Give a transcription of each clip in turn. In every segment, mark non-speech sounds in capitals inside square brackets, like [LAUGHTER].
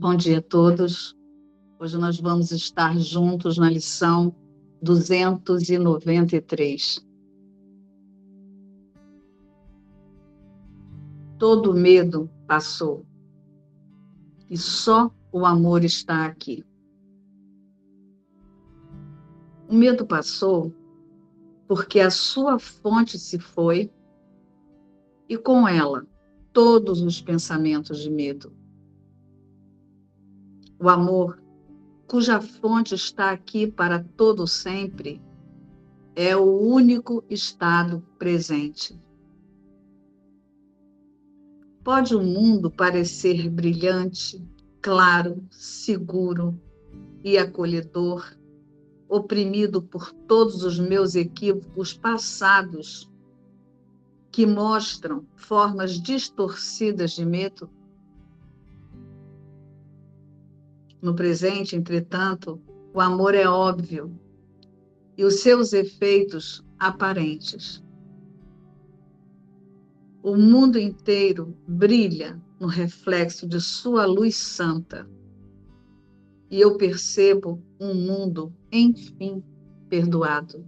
Bom dia a todos. Hoje nós vamos estar juntos na lição 293. Todo medo passou e só o amor está aqui. O medo passou porque a sua fonte se foi e com ela todos os pensamentos de medo o amor, cuja fonte está aqui para todo sempre, é o único estado presente. Pode o mundo parecer brilhante, claro, seguro e acolhedor, oprimido por todos os meus equívocos passados, que mostram formas distorcidas de medo? No presente, entretanto, o amor é óbvio e os seus efeitos aparentes. O mundo inteiro brilha no reflexo de sua luz santa. E eu percebo um mundo, enfim, perdoado.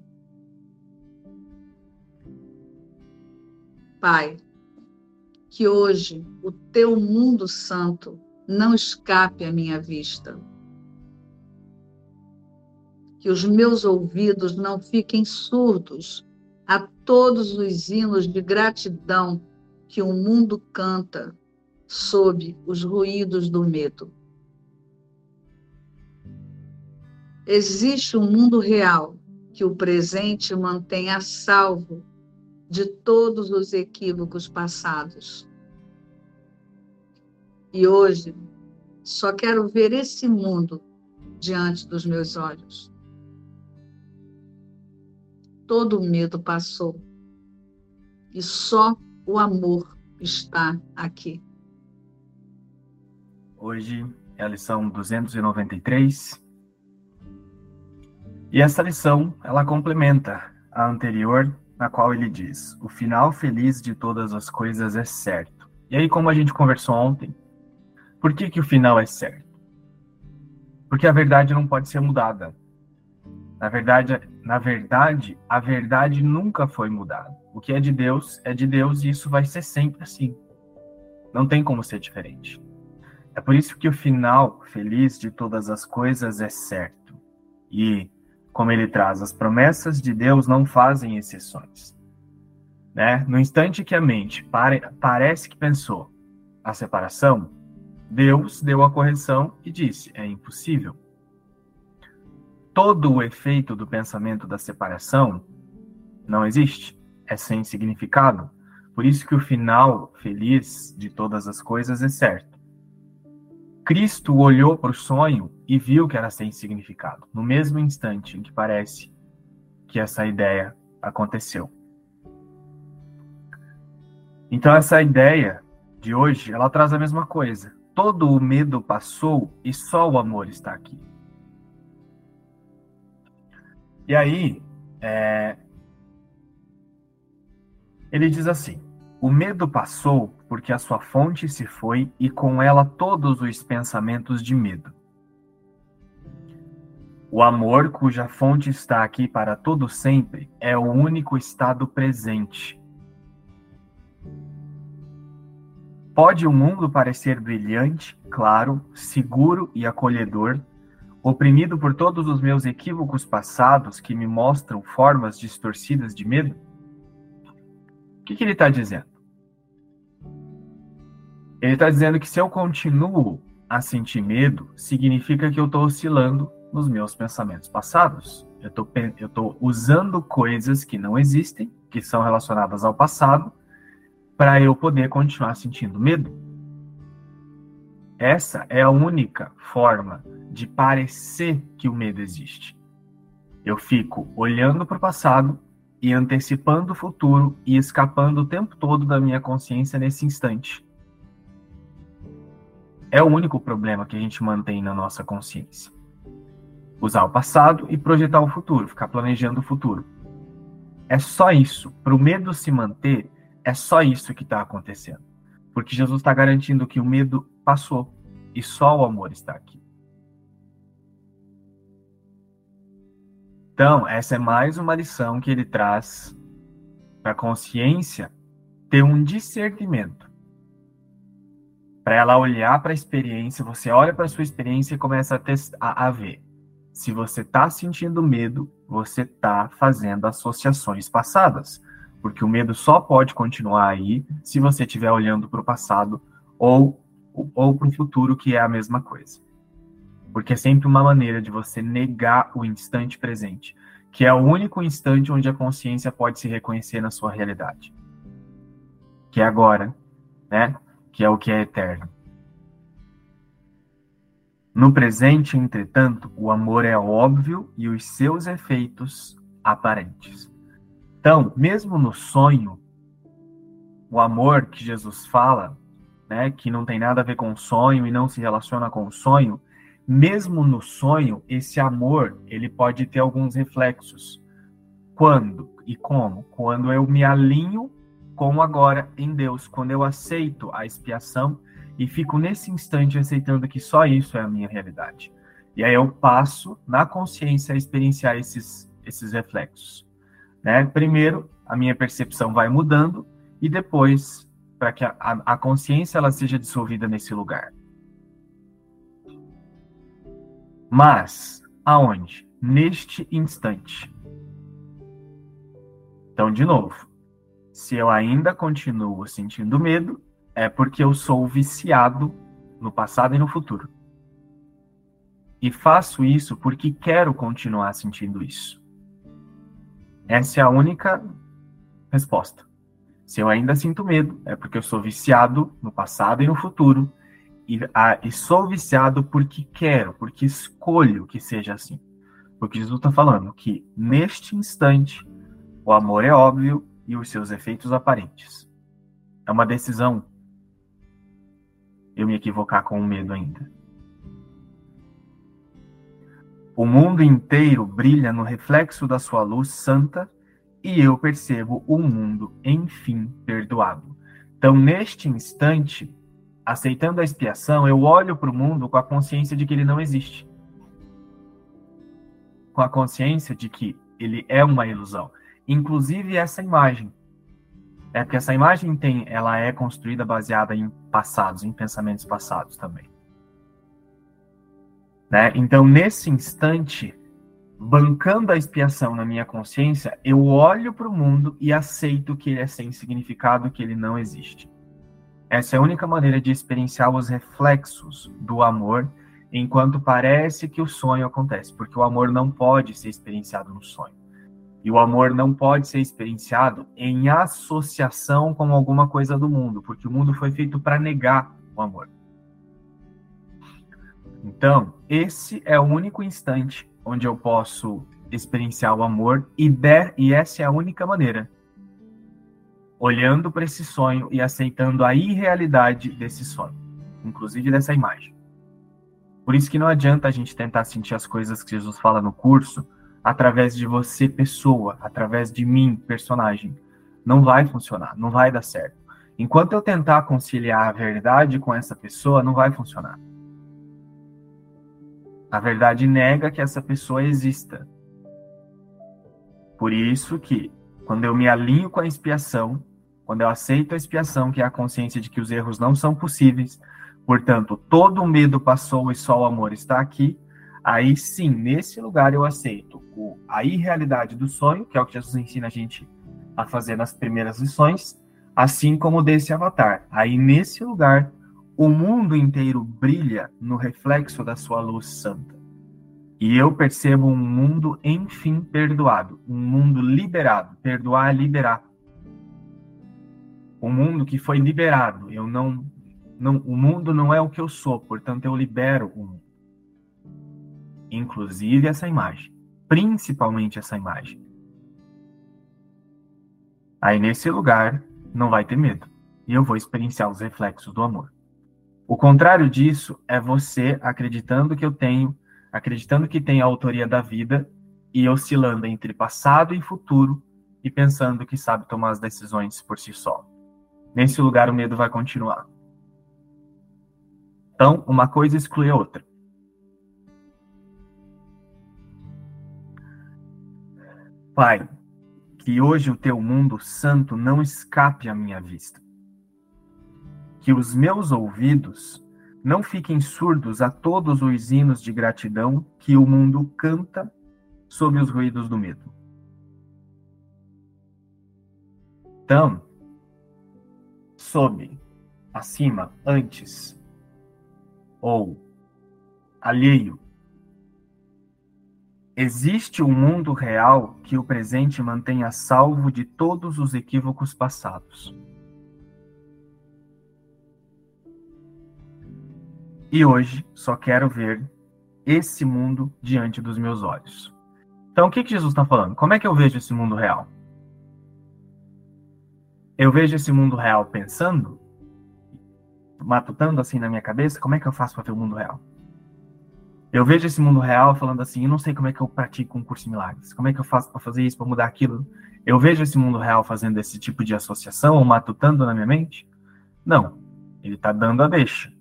Pai, que hoje o teu mundo santo não escape à minha vista. Que os meus ouvidos não fiquem surdos a todos os hinos de gratidão que o mundo canta sob os ruídos do medo. Existe um mundo real que o presente mantém a salvo de todos os equívocos passados. E hoje só quero ver esse mundo diante dos meus olhos. Todo o medo passou e só o amor está aqui. Hoje é a lição 293. E essa lição, ela complementa a anterior, na qual ele diz: "O final feliz de todas as coisas é certo". E aí, como a gente conversou ontem, por que, que o final é certo? Porque a verdade não pode ser mudada. Na verdade, na verdade, a verdade nunca foi mudada. O que é de Deus é de Deus e isso vai ser sempre assim. Não tem como ser diferente. É por isso que o final feliz de todas as coisas é certo. E, como ele traz, as promessas de Deus não fazem exceções. Né? No instante que a mente pare, parece que pensou a separação, Deus deu a correção e disse: é impossível. Todo o efeito do pensamento da separação não existe, é sem significado. Por isso que o final feliz de todas as coisas é certo. Cristo olhou para o sonho e viu que era sem significado, no mesmo instante em que parece que essa ideia aconteceu. Então essa ideia de hoje, ela traz a mesma coisa todo o medo passou e só o amor está aqui. E aí, é... ele diz assim: o medo passou porque a sua fonte se foi e com ela todos os pensamentos de medo. O amor, cuja fonte está aqui para todo sempre, é o único estado presente Pode o mundo parecer brilhante, claro, seguro e acolhedor, oprimido por todos os meus equívocos passados que me mostram formas distorcidas de medo? O que, que ele está dizendo? Ele está dizendo que se eu continuo a sentir medo, significa que eu estou oscilando nos meus pensamentos passados. Eu estou usando coisas que não existem, que são relacionadas ao passado, para eu poder continuar sentindo medo. Essa é a única forma de parecer que o medo existe. Eu fico olhando para o passado e antecipando o futuro e escapando o tempo todo da minha consciência nesse instante. É o único problema que a gente mantém na nossa consciência. Usar o passado e projetar o futuro, ficar planejando o futuro. É só isso. Para o medo se manter, é só isso que está acontecendo. Porque Jesus está garantindo que o medo passou e só o amor está aqui. Então, essa é mais uma lição que ele traz para a consciência ter um discernimento. Para ela olhar para a experiência, você olha para a sua experiência e começa a, a ver. Se você está sentindo medo, você está fazendo associações passadas. Porque o medo só pode continuar aí se você estiver olhando para o passado ou, ou para o futuro, que é a mesma coisa. Porque é sempre uma maneira de você negar o instante presente, que é o único instante onde a consciência pode se reconhecer na sua realidade. Que é agora, né? Que é o que é eterno. No presente, entretanto, o amor é óbvio e os seus efeitos aparentes. Então, mesmo no sonho, o amor que Jesus fala, né, que não tem nada a ver com o sonho e não se relaciona com o sonho, mesmo no sonho, esse amor, ele pode ter alguns reflexos. Quando e como? Quando eu me alinho com agora em Deus, quando eu aceito a expiação e fico nesse instante aceitando que só isso é a minha realidade. E aí eu passo na consciência a experienciar esses, esses reflexos. Né? Primeiro, a minha percepção vai mudando e depois, para que a, a consciência ela seja dissolvida nesse lugar. Mas, aonde? Neste instante. Então, de novo, se eu ainda continuo sentindo medo, é porque eu sou viciado no passado e no futuro. E faço isso porque quero continuar sentindo isso. Essa é a única resposta. Se eu ainda sinto medo, é porque eu sou viciado no passado e no futuro. E, a, e sou viciado porque quero, porque escolho que seja assim. Porque Jesus está falando que neste instante o amor é óbvio e os seus efeitos aparentes. É uma decisão eu me equivocar com o medo ainda. O mundo inteiro brilha no reflexo da sua luz santa e eu percebo o mundo, enfim, perdoado. Então, neste instante, aceitando a expiação, eu olho para o mundo com a consciência de que ele não existe. Com a consciência de que ele é uma ilusão. Inclusive essa imagem. É porque essa imagem tem, ela é construída baseada em passados, em pensamentos passados também. Né? Então, nesse instante, bancando a expiação na minha consciência, eu olho para o mundo e aceito que ele é sem significado, que ele não existe. Essa é a única maneira de experienciar os reflexos do amor, enquanto parece que o sonho acontece, porque o amor não pode ser experienciado no sonho. E o amor não pode ser experienciado em associação com alguma coisa do mundo, porque o mundo foi feito para negar o amor. Então, esse é o único instante onde eu posso experienciar o amor e der, e essa é a única maneira. Olhando para esse sonho e aceitando a irrealidade desse sonho, inclusive dessa imagem. Por isso que não adianta a gente tentar sentir as coisas que Jesus fala no curso, através de você, pessoa, através de mim, personagem. Não vai funcionar, não vai dar certo. Enquanto eu tentar conciliar a verdade com essa pessoa, não vai funcionar. A verdade nega que essa pessoa exista. Por isso que, quando eu me alinho com a expiação, quando eu aceito a expiação, que é a consciência de que os erros não são possíveis, portanto, todo o medo passou e só o amor está aqui, aí sim, nesse lugar eu aceito o, a irrealidade do sonho, que é o que Jesus ensina a gente a fazer nas primeiras lições, assim como desse avatar. Aí nesse lugar, o mundo inteiro brilha no reflexo da sua luz santa. E eu percebo um mundo, enfim, perdoado, um mundo liberado. Perdoar é liberar. Um mundo que foi liberado. Eu não, não, o mundo não é o que eu sou, portanto eu libero o mundo. Inclusive essa imagem principalmente essa imagem. Aí nesse lugar não vai ter medo e eu vou experienciar os reflexos do amor. O contrário disso é você acreditando que eu tenho, acreditando que tem a autoria da vida e oscilando entre passado e futuro e pensando que sabe tomar as decisões por si só. Nesse lugar o medo vai continuar. Então, uma coisa exclui a outra. Pai, que hoje o teu mundo santo não escape à minha vista. Que os meus ouvidos não fiquem surdos a todos os hinos de gratidão que o mundo canta sob os ruídos do medo. Então, sob, acima, antes, ou alheio, existe um mundo real que o presente mantenha salvo de todos os equívocos passados. E hoje só quero ver esse mundo diante dos meus olhos. Então, o que, que Jesus está falando? Como é que eu vejo esse mundo real? Eu vejo esse mundo real pensando, matutando assim na minha cabeça, como é que eu faço para ver o mundo real? Eu vejo esse mundo real falando assim, eu não sei como é que eu pratico um curso de milagres, como é que eu faço para fazer isso, para mudar aquilo. Eu vejo esse mundo real fazendo esse tipo de associação, ou matutando na minha mente? Não, ele está dando a deixa.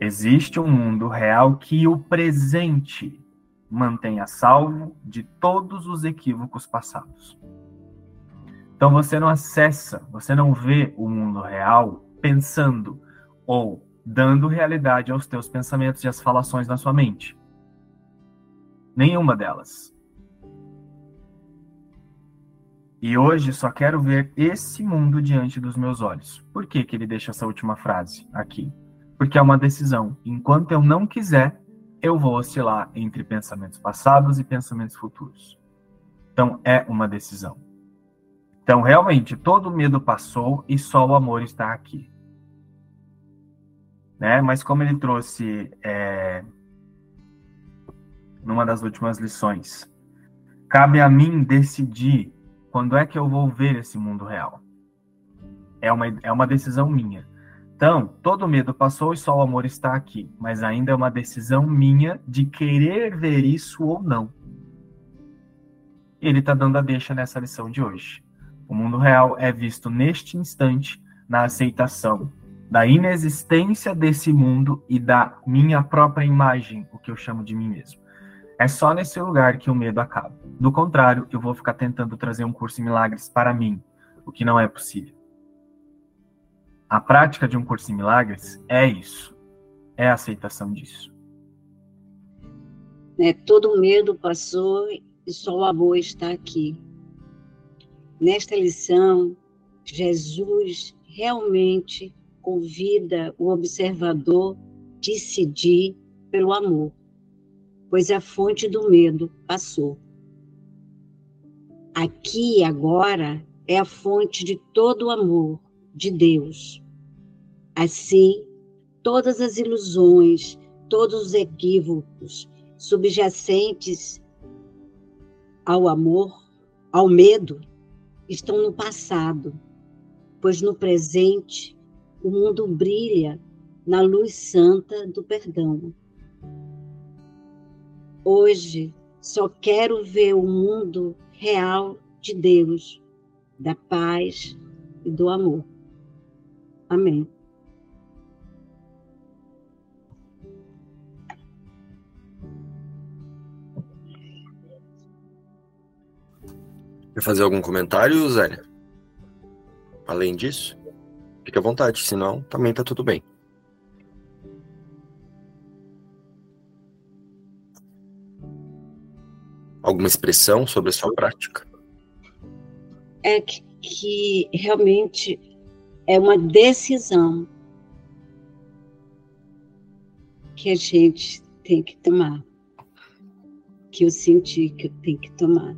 Existe um mundo real que o presente mantenha salvo de todos os equívocos passados. Então você não acessa, você não vê o mundo real pensando ou dando realidade aos teus pensamentos e às falações na sua mente. Nenhuma delas. E hoje só quero ver esse mundo diante dos meus olhos. Por que, que ele deixa essa última frase aqui? Porque é uma decisão. Enquanto eu não quiser, eu vou oscilar entre pensamentos passados e pensamentos futuros. Então, é uma decisão. Então, realmente, todo medo passou e só o amor está aqui. Né? Mas como ele trouxe é, numa das últimas lições, cabe a mim decidir quando é que eu vou ver esse mundo real. É uma, é uma decisão minha. Então, todo medo passou e só o amor está aqui, mas ainda é uma decisão minha de querer ver isso ou não. Ele está dando a deixa nessa lição de hoje. O mundo real é visto neste instante na aceitação da inexistência desse mundo e da minha própria imagem, o que eu chamo de mim mesmo. É só nesse lugar que o medo acaba. Do contrário, eu vou ficar tentando trazer um curso em milagres para mim, o que não é possível. A prática de um curso em milagres é isso. É a aceitação disso. É, todo medo passou e só o amor está aqui. Nesta lição, Jesus realmente convida o observador a decidir pelo amor, pois a fonte do medo passou. Aqui e agora é a fonte de todo o amor, de Deus. Assim, todas as ilusões, todos os equívocos subjacentes ao amor, ao medo, estão no passado, pois no presente o mundo brilha na luz santa do perdão. Hoje só quero ver o mundo real de Deus, da paz e do amor. Amém. Quer fazer algum comentário, Zé? Além disso, fique à vontade, senão também tá tudo bem. Alguma expressão sobre a sua prática? É que, que realmente é uma decisão que a gente tem que tomar, que eu senti que eu tenho que tomar.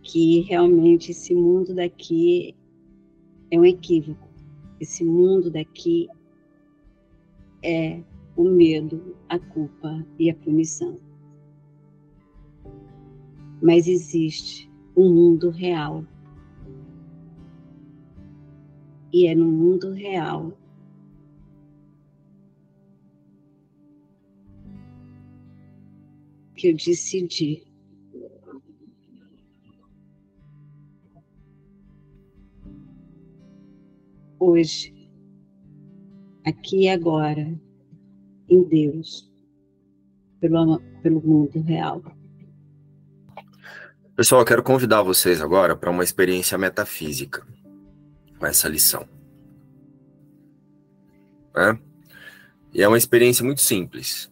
Que realmente esse mundo daqui é um equívoco. Esse mundo daqui é o medo, a culpa e a punição mas existe um mundo real. E é no mundo real que eu decidi hoje, aqui e agora, em Deus, pelo, pelo mundo real. Pessoal, eu quero convidar vocês agora para uma experiência metafísica com essa lição. Né? E é uma experiência muito simples.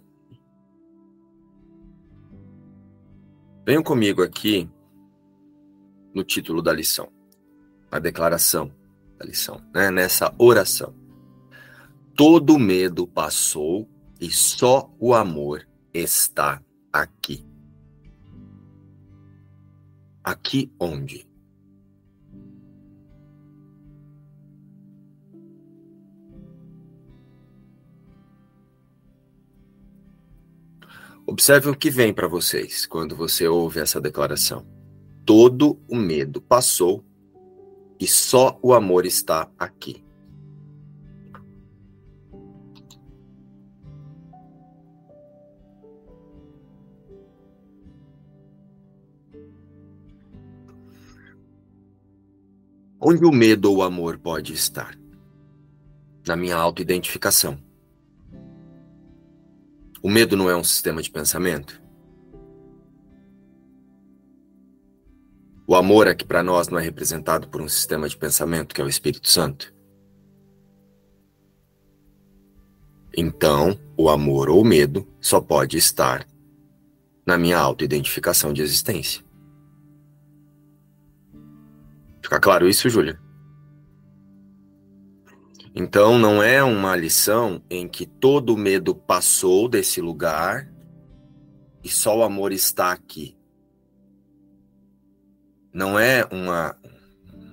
Venham comigo aqui no título da lição, a declaração da lição, né? nessa oração. Todo medo passou e só o amor está aqui. Aqui onde? Observe o que vem para vocês quando você ouve essa declaração. Todo o medo passou e só o amor está aqui. Onde o medo ou o amor pode estar? Na minha autoidentificação. O medo não é um sistema de pensamento? O amor é que para nós não é representado por um sistema de pensamento, que é o Espírito Santo. Então, o amor ou o medo só pode estar na minha autoidentificação de existência. Fica claro isso, Júlia? Então, não é uma lição em que todo o medo passou desse lugar e só o amor está aqui. Não é uma,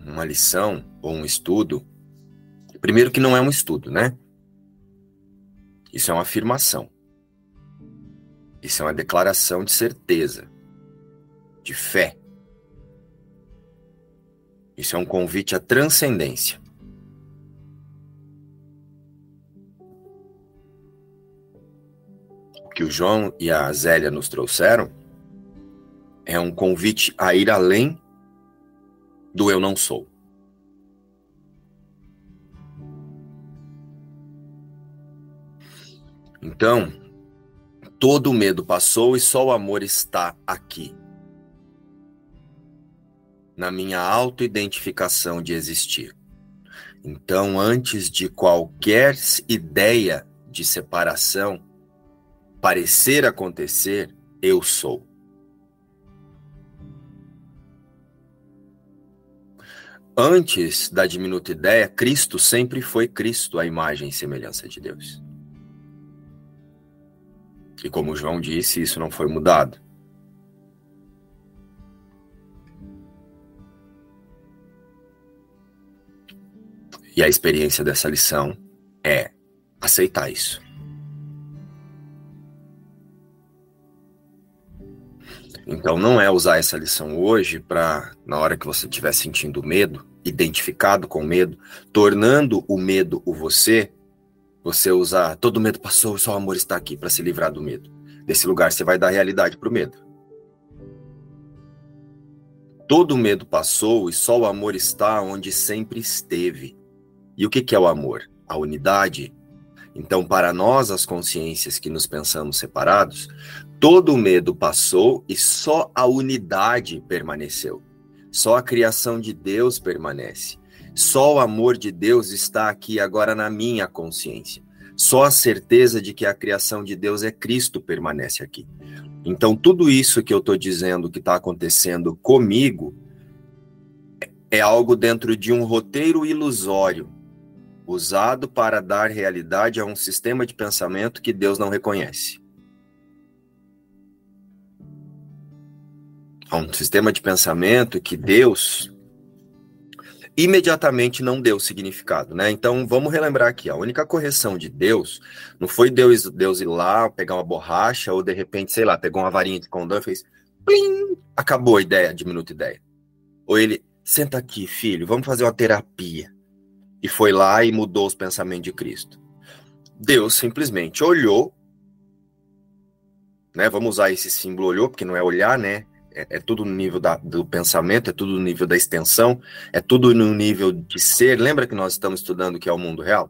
uma lição ou um estudo. Primeiro, que não é um estudo, né? Isso é uma afirmação. Isso é uma declaração de certeza, de fé. Isso é um convite à transcendência. O que o João e a Zélia nos trouxeram é um convite a ir além do eu não sou. Então, todo o medo passou e só o amor está aqui na minha autoidentificação de existir. Então, antes de qualquer ideia de separação parecer acontecer, eu sou. Antes da diminuta ideia, Cristo sempre foi Cristo, a imagem e semelhança de Deus. E como João disse, isso não foi mudado. E a experiência dessa lição é aceitar isso. Então não é usar essa lição hoje para, na hora que você estiver sentindo medo, identificado com medo, tornando o medo o você, você usar todo medo passou, só o amor está aqui para se livrar do medo. Desse lugar você vai dar realidade para o medo. Todo medo passou e só o amor está onde sempre esteve. E o que, que é o amor? A unidade. Então, para nós, as consciências que nos pensamos separados, todo o medo passou e só a unidade permaneceu. Só a criação de Deus permanece. Só o amor de Deus está aqui agora na minha consciência. Só a certeza de que a criação de Deus é Cristo permanece aqui. Então, tudo isso que eu estou dizendo que está acontecendo comigo é algo dentro de um roteiro ilusório usado para dar realidade a um sistema de pensamento que Deus não reconhece. A um sistema de pensamento que Deus imediatamente não deu significado, né? Então vamos relembrar aqui, a única correção de Deus não foi Deus, Deus ir lá pegar uma borracha ou de repente, sei lá, pegou uma varinha de condão e fez plim, acabou a ideia, diminuta ideia. Ou ele, senta aqui, filho, vamos fazer uma terapia e foi lá e mudou os pensamentos de Cristo. Deus simplesmente olhou, né? Vamos usar esse símbolo olhou, porque não é olhar, né? é, é tudo no nível da, do pensamento, é tudo no nível da extensão, é tudo no nível de ser. Lembra que nós estamos estudando que é o mundo real?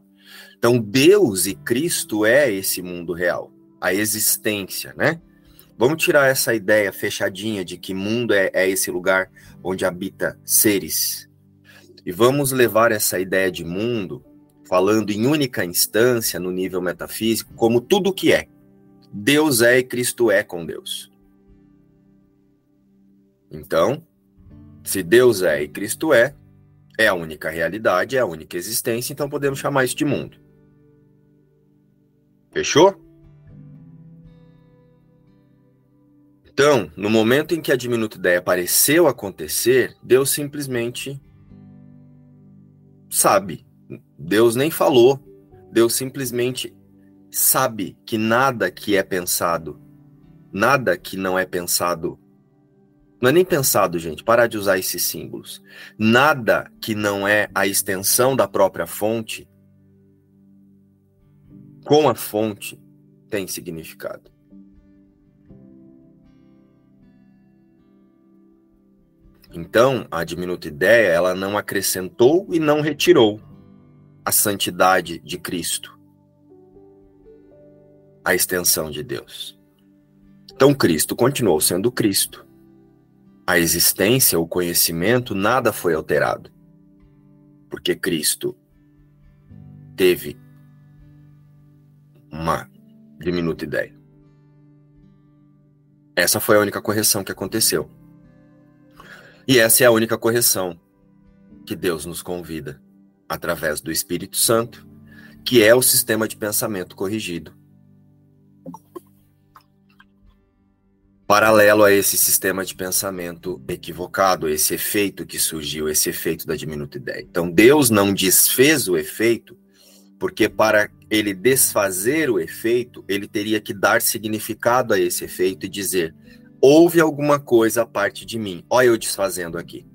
Então, Deus e Cristo é esse mundo real, a existência, né? Vamos tirar essa ideia fechadinha de que mundo é, é esse lugar onde habita seres. E vamos levar essa ideia de mundo, falando em única instância, no nível metafísico, como tudo que é. Deus é e Cristo é com Deus. Então, se Deus é e Cristo é, é a única realidade, é a única existência, então podemos chamar isso de mundo. Fechou? Então, no momento em que a diminuta ideia pareceu acontecer, Deus simplesmente sabe. Deus nem falou. Deus simplesmente sabe que nada que é pensado, nada que não é pensado, não é nem pensado, gente, parar de usar esses símbolos. Nada que não é a extensão da própria fonte, com a fonte, tem significado. Então, a diminuta ideia, ela não acrescentou e não retirou a santidade de Cristo, a extensão de Deus. Então, Cristo continuou sendo Cristo. A existência, o conhecimento, nada foi alterado. Porque Cristo teve uma diminuta ideia. Essa foi a única correção que aconteceu. E essa é a única correção que Deus nos convida, através do Espírito Santo, que é o sistema de pensamento corrigido. Paralelo a esse sistema de pensamento equivocado, esse efeito que surgiu, esse efeito da diminuta ideia. Então, Deus não desfez o efeito, porque para ele desfazer o efeito, ele teria que dar significado a esse efeito e dizer: houve alguma coisa a parte de mim. Olha eu desfazendo aqui.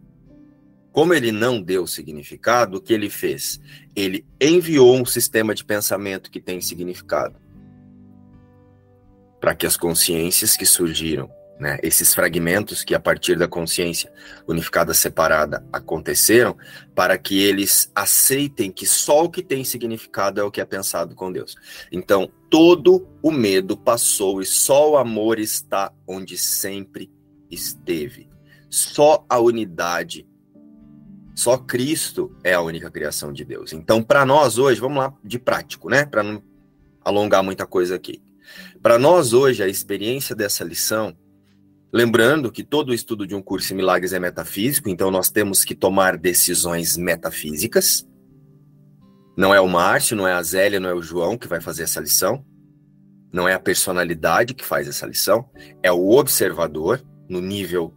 Como ele não deu significado, o que ele fez? Ele enviou um sistema de pensamento que tem significado. Para que as consciências que surgiram né, esses fragmentos que a partir da consciência unificada separada aconteceram, para que eles aceitem que só o que tem significado é o que é pensado com Deus. Então, todo o medo passou e só o amor está onde sempre esteve. Só a unidade, só Cristo é a única criação de Deus. Então, para nós hoje, vamos lá de prático, né? Para não alongar muita coisa aqui. Para nós hoje, a experiência dessa lição Lembrando que todo estudo de um curso em milagres é metafísico, então nós temos que tomar decisões metafísicas. Não é o Márcio, não é a Zélia, não é o João que vai fazer essa lição. Não é a personalidade que faz essa lição, é o observador no nível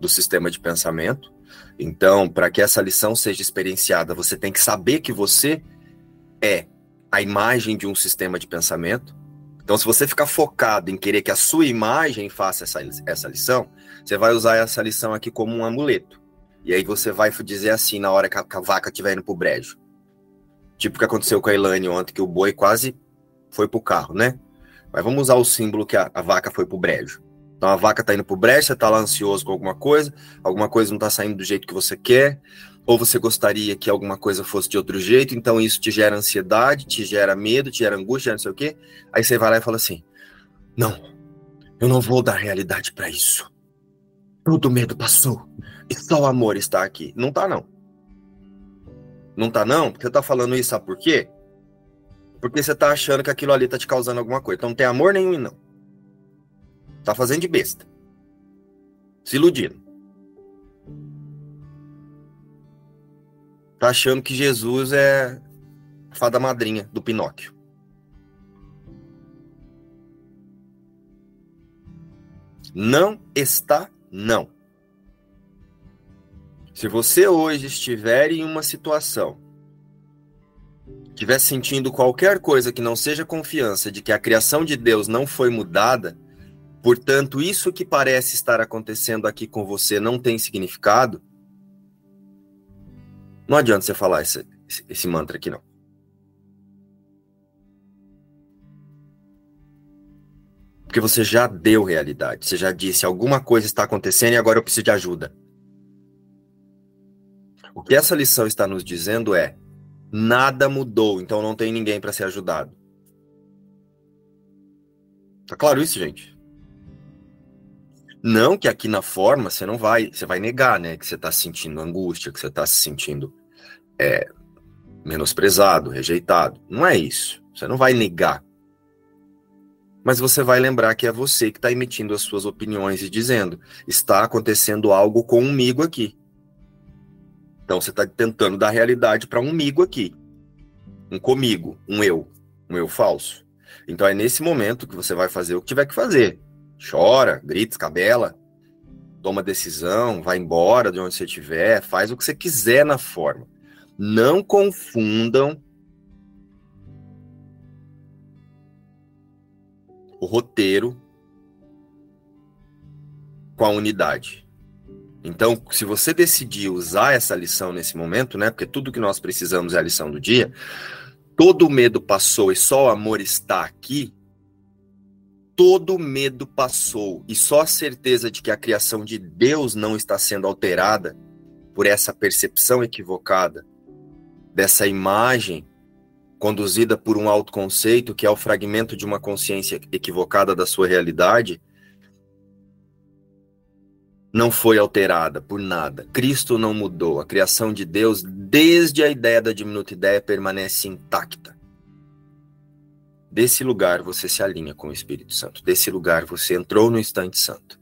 do sistema de pensamento. Então, para que essa lição seja experienciada, você tem que saber que você é a imagem de um sistema de pensamento. Então, se você ficar focado em querer que a sua imagem faça essa, essa lição, você vai usar essa lição aqui como um amuleto. E aí você vai dizer assim na hora que a, que a vaca estiver indo pro brejo. Tipo o que aconteceu com a Elaine ontem, que o boi quase foi pro carro, né? Mas vamos usar o símbolo que a, a vaca foi pro brejo. Então a vaca tá indo pro brejo, você tá lá ansioso com alguma coisa, alguma coisa não tá saindo do jeito que você quer, ou você gostaria que alguma coisa fosse de outro jeito, então isso te gera ansiedade, te gera medo, te gera angústia, não sei o quê. Aí você vai lá e fala assim: Não, eu não vou dar realidade para isso. Todo medo passou e só o amor está aqui. Não tá, não. Não tá, não? Porque você tá falando isso, sabe por quê? Porque você tá achando que aquilo ali tá te causando alguma coisa. Então não tem amor nenhum, não. Tá fazendo de besta. Se iludindo. Tá achando que Jesus é a fada madrinha do Pinóquio. Não está, não. Se você hoje estiver em uma situação, estiver sentindo qualquer coisa que não seja confiança de que a criação de Deus não foi mudada, portanto, isso que parece estar acontecendo aqui com você não tem significado, não adianta você falar esse, esse mantra aqui, não. Porque você já deu realidade, você já disse alguma coisa está acontecendo e agora eu preciso de ajuda. O que essa lição está nos dizendo é: nada mudou, então não tem ninguém para ser ajudado. Tá claro isso, gente? Não que aqui na forma você não vai, você vai negar, né? Que você está sentindo angústia, que você está se sentindo é, menosprezado, rejeitado. Não é isso. Você não vai negar mas você vai lembrar que é você que está emitindo as suas opiniões e dizendo: está acontecendo algo comigo aqui. Então você está tentando dar realidade para um migo aqui, um comigo, um eu, um eu falso. Então é nesse momento que você vai fazer o que tiver que fazer. Chora, grita, escabela, toma decisão, vai embora de onde você estiver, faz o que você quiser na forma. Não confundam o roteiro com a unidade. Então, se você decidir usar essa lição nesse momento, né, porque tudo que nós precisamos é a lição do dia, todo o medo passou e só o amor está aqui, todo medo passou e só a certeza de que a criação de Deus não está sendo alterada por essa percepção equivocada dessa imagem conduzida por um autoconceito, que é o fragmento de uma consciência equivocada da sua realidade, não foi alterada por nada. Cristo não mudou. A criação de Deus, desde a ideia da diminuta ideia, permanece intacta. Desse lugar você se alinha com o Espírito Santo. Desse lugar você entrou no instante santo.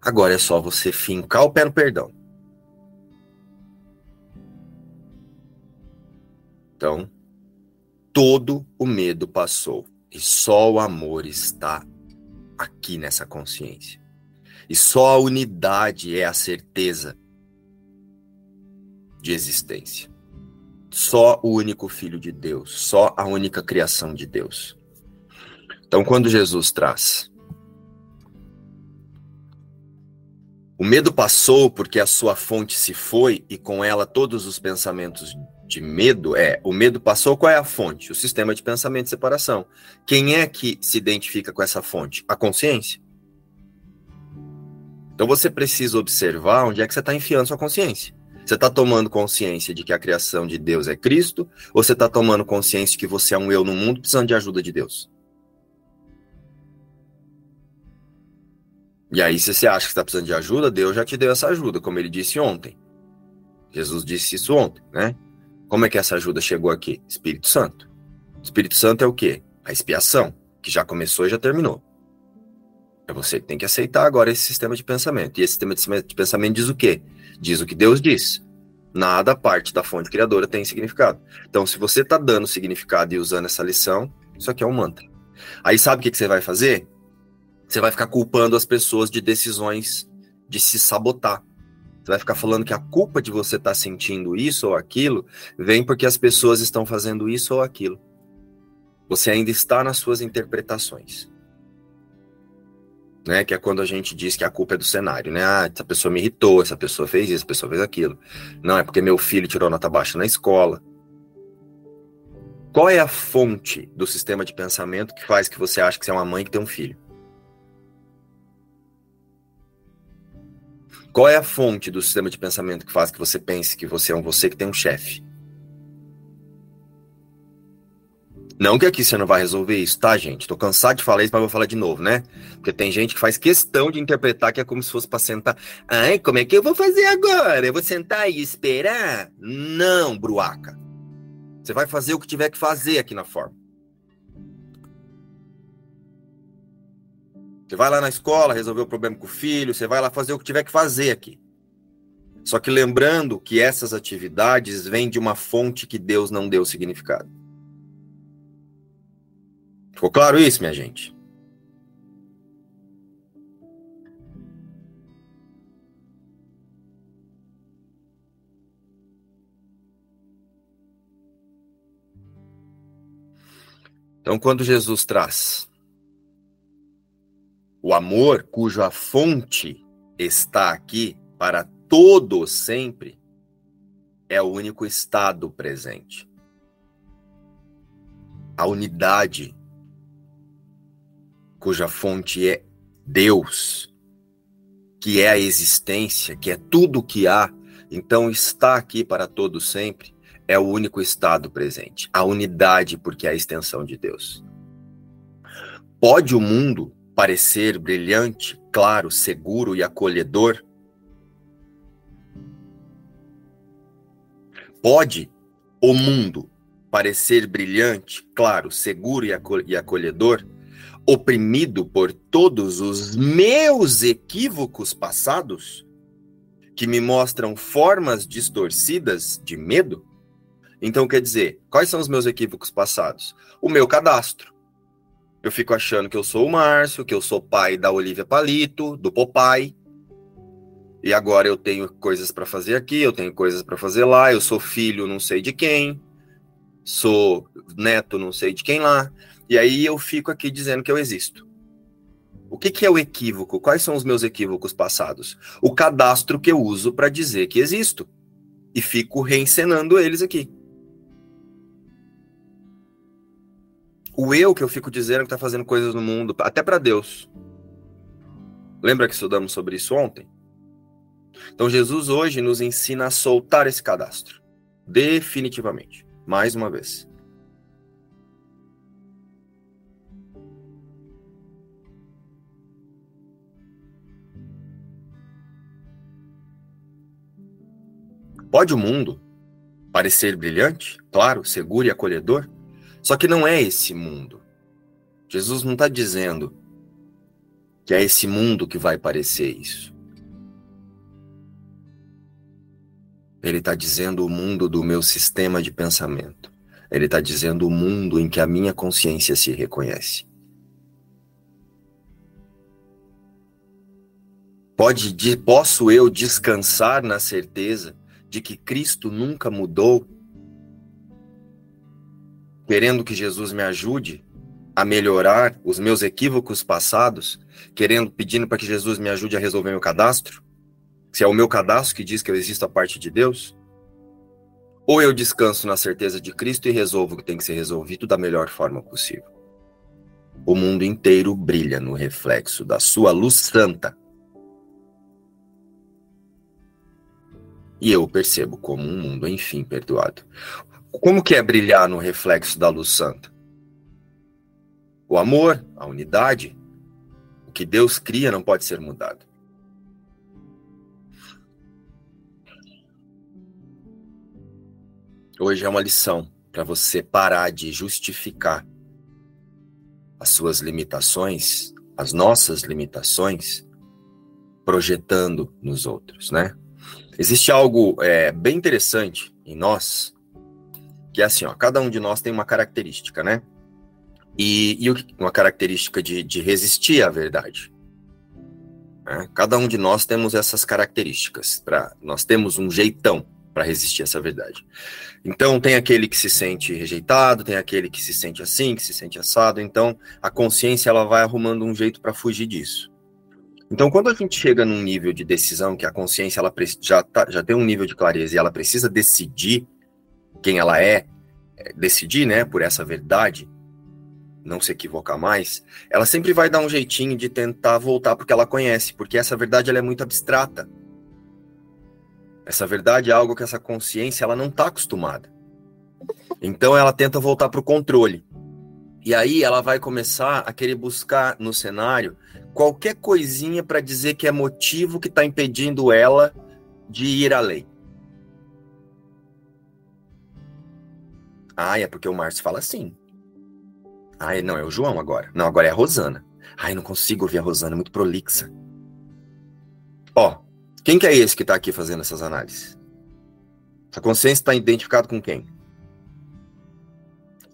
Agora é só você fincar o pé no perdão. Então, todo o medo passou e só o amor está aqui nessa consciência. E só a unidade é a certeza de existência. Só o único Filho de Deus, só a única criação de Deus. Então, quando Jesus traz o medo passou porque a sua fonte se foi e com ela todos os pensamentos de medo é o medo passou, qual é a fonte? O sistema de pensamento de separação. Quem é que se identifica com essa fonte? A consciência. Então você precisa observar onde é que você está enfiando sua consciência. Você está tomando consciência de que a criação de Deus é Cristo, ou você está tomando consciência de que você é um eu no mundo precisando de ajuda de Deus? E aí, se você acha que está precisando de ajuda, Deus já te deu essa ajuda, como ele disse ontem. Jesus disse isso ontem, né? Como é que essa ajuda chegou aqui? Espírito Santo. Espírito Santo é o quê? A expiação, que já começou e já terminou. É você que tem que aceitar agora esse sistema de pensamento. E esse sistema de pensamento diz o quê? Diz o que Deus diz. Nada parte da fonte criadora tem significado. Então, se você está dando significado e usando essa lição, isso aqui é um mantra. Aí sabe o que, que você vai fazer? Você vai ficar culpando as pessoas de decisões de se sabotar. Você vai ficar falando que a culpa de você estar tá sentindo isso ou aquilo vem porque as pessoas estão fazendo isso ou aquilo. Você ainda está nas suas interpretações. Né? Que é quando a gente diz que a culpa é do cenário, né? Ah, essa pessoa me irritou, essa pessoa fez isso, essa pessoa fez aquilo. Não, é porque meu filho tirou nota baixa na escola. Qual é a fonte do sistema de pensamento que faz que você acha que você é uma mãe que tem um filho? Qual é a fonte do sistema de pensamento que faz que você pense que você é um você que tem um chefe? Não que aqui você não vai resolver isso, tá, gente? Tô cansado de falar isso, mas vou falar de novo, né? Porque tem gente que faz questão de interpretar que é como se fosse para sentar. Ai, como é que eu vou fazer agora? Eu vou sentar e esperar? Não, bruaca. Você vai fazer o que tiver que fazer aqui na forma. Você vai lá na escola resolver o problema com o filho, você vai lá fazer o que tiver que fazer aqui. Só que lembrando que essas atividades vêm de uma fonte que Deus não deu significado. Ficou claro isso, minha gente? Então, quando Jesus traz o amor, cuja fonte está aqui para todo sempre, é o único estado presente. A unidade cuja fonte é Deus, que é a existência, que é tudo o que há, então está aqui para todo sempre, é o único estado presente, a unidade, porque é a extensão de Deus. Pode o mundo parecer brilhante, claro, seguro e acolhedor? Pode o mundo parecer brilhante, claro, seguro e acolhedor, oprimido por todos os meus equívocos passados, que me mostram formas distorcidas de medo? Então, quer dizer, quais são os meus equívocos passados? O meu cadastro. Eu fico achando que eu sou o Márcio, que eu sou pai da Olivia Palito, do Popai. E agora eu tenho coisas para fazer aqui, eu tenho coisas para fazer lá, eu sou filho não sei de quem, sou neto não sei de quem lá. E aí eu fico aqui dizendo que eu existo. O que, que é o equívoco? Quais são os meus equívocos passados? O cadastro que eu uso para dizer que existo. E fico reencenando eles aqui. O eu que eu fico dizendo que está fazendo coisas no mundo, até para Deus. Lembra que estudamos sobre isso ontem? Então Jesus hoje nos ensina a soltar esse cadastro. Definitivamente. Mais uma vez. Pode o mundo parecer brilhante, claro, seguro e acolhedor? Só que não é esse mundo. Jesus não está dizendo que é esse mundo que vai parecer isso. Ele está dizendo o mundo do meu sistema de pensamento. Ele está dizendo o mundo em que a minha consciência se reconhece. Pode, posso eu descansar na certeza de que Cristo nunca mudou, querendo que Jesus me ajude a melhorar os meus equívocos passados, querendo, pedindo para que Jesus me ajude a resolver meu cadastro? Se é o meu cadastro que diz que eu existo a parte de Deus? Ou eu descanso na certeza de Cristo e resolvo o que tem que ser resolvido da melhor forma possível? O mundo inteiro brilha no reflexo da sua luz santa e eu percebo como um mundo, enfim, perdoado. Como que é brilhar no reflexo da luz santa? O amor, a unidade, o que Deus cria não pode ser mudado. Hoje é uma lição para você parar de justificar as suas limitações, as nossas limitações, projetando nos outros, né? Existe algo é, bem interessante em nós, que é assim, ó, cada um de nós tem uma característica, né? E, e uma característica de, de resistir à verdade. Né? Cada um de nós temos essas características. Pra, nós temos um jeitão para resistir a essa verdade. Então, tem aquele que se sente rejeitado, tem aquele que se sente assim, que se sente assado. Então, a consciência ela vai arrumando um jeito para fugir disso. Então, quando a gente chega num nível de decisão que a consciência ela já, tá, já tem um nível de clareza e ela precisa decidir quem ela é, é, decidir, né, por essa verdade, não se equivocar mais, ela sempre vai dar um jeitinho de tentar voltar porque ela conhece, porque essa verdade ela é muito abstrata. Essa verdade é algo que essa consciência ela não está acostumada. Então ela tenta voltar para o controle. E aí ela vai começar a querer buscar no cenário qualquer coisinha para dizer que é motivo que está impedindo ela de ir além. Ah, é porque o Márcio fala assim. Ah, não, é o João agora. Não, agora é a Rosana. Ai, não consigo ouvir a Rosana, é muito prolixa. Ó, quem que é esse que está aqui fazendo essas análises? A consciência está identificado com quem?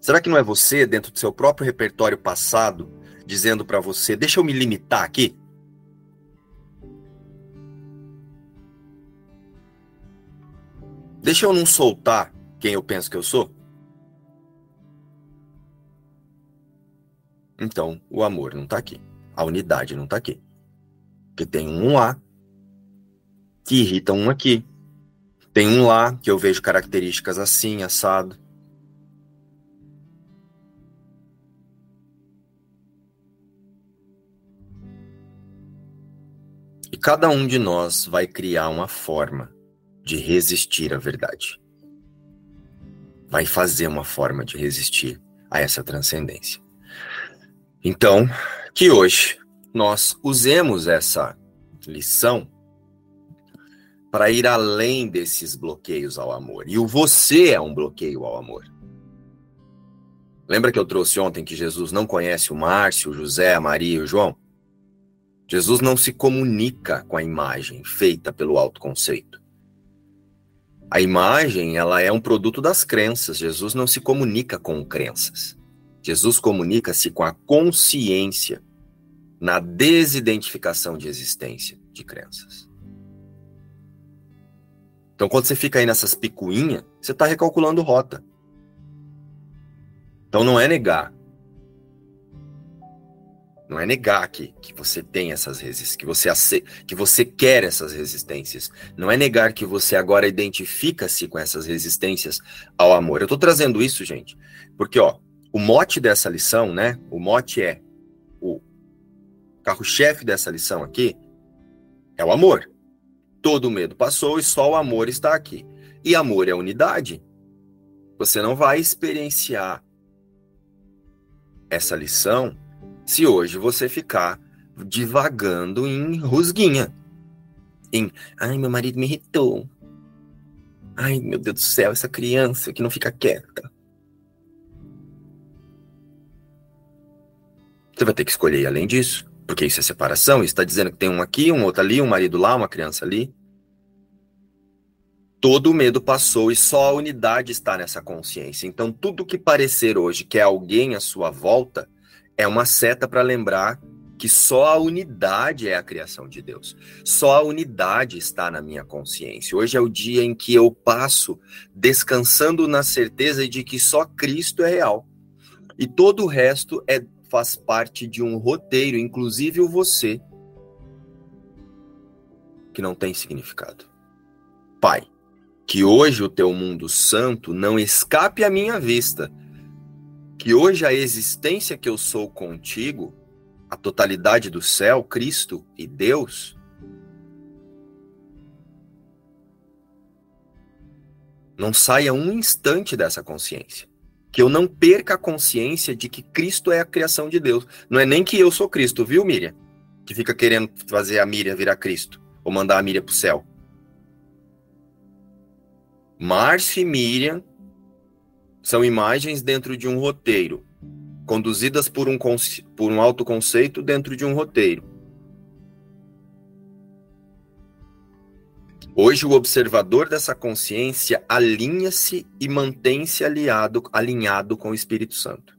Será que não é você, dentro do seu próprio repertório passado, dizendo para você: deixa eu me limitar aqui? Deixa eu não soltar quem eu penso que eu sou? Então, o amor não está aqui. A unidade não está aqui. Porque tem um lá que irrita um aqui. Tem um lá que eu vejo características assim, assado. E cada um de nós vai criar uma forma de resistir à verdade. Vai fazer uma forma de resistir a essa transcendência. Então, que hoje nós usemos essa lição para ir além desses bloqueios ao amor. E o você é um bloqueio ao amor. Lembra que eu trouxe ontem que Jesus não conhece o Márcio, o José, a Maria e o João? Jesus não se comunica com a imagem feita pelo autoconceito. A imagem, ela é um produto das crenças. Jesus não se comunica com crenças. Jesus comunica-se com a consciência na desidentificação de existência de crenças. Então, quando você fica aí nessas picuinhas, você está recalculando rota. Então, não é negar. Não é negar que, que você tem essas resistências, que você, que você quer essas resistências. Não é negar que você agora identifica-se com essas resistências ao amor. Eu estou trazendo isso, gente, porque ó, o mote dessa lição, né? O mote é o carro-chefe dessa lição aqui é o amor. Todo medo passou e só o amor está aqui. E amor é unidade. Você não vai experienciar essa lição se hoje você ficar divagando em rusguinha. Em, ai, meu marido me irritou. Ai, meu Deus do céu, essa criança que não fica quieta. Você vai ter que escolher além disso, porque isso é separação. Isso está dizendo que tem um aqui, um outro ali, um marido lá, uma criança ali. Todo o medo passou e só a unidade está nessa consciência. Então, tudo que parecer hoje que é alguém à sua volta é uma seta para lembrar que só a unidade é a criação de Deus. Só a unidade está na minha consciência. Hoje é o dia em que eu passo descansando na certeza de que só Cristo é real. E todo o resto é faz parte de um roteiro, inclusive o você, que não tem significado. Pai, que hoje o teu mundo santo não escape à minha vista, que hoje a existência que eu sou contigo, a totalidade do céu, Cristo e Deus, não saia um instante dessa consciência. Que eu não perca a consciência de que Cristo é a criação de Deus. Não é nem que eu sou Cristo, viu, Miriam? Que fica querendo fazer a Miriam virar Cristo, ou mandar a Miriam para o céu. Márcio e Miriam são imagens dentro de um roteiro, conduzidas por um, por um autoconceito dentro de um roteiro. Hoje, o observador dessa consciência alinha-se e mantém-se alinhado, alinhado com o Espírito Santo,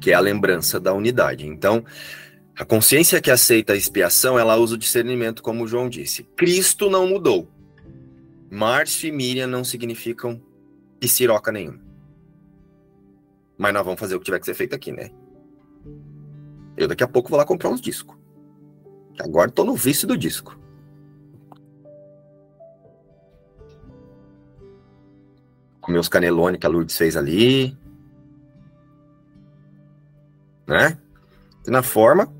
que é a lembrança da unidade. Então, a consciência que aceita a expiação, ela usa o discernimento, como o João disse. Cristo não mudou. Márcio e Miriam não significam pisiroca nenhuma. Mas nós vamos fazer o que tiver que ser feito aqui, né? Eu daqui a pouco vou lá comprar uns discos. Agora tô no vício do disco. Comer os canelone que a Lourdes fez ali. Né? E na forma,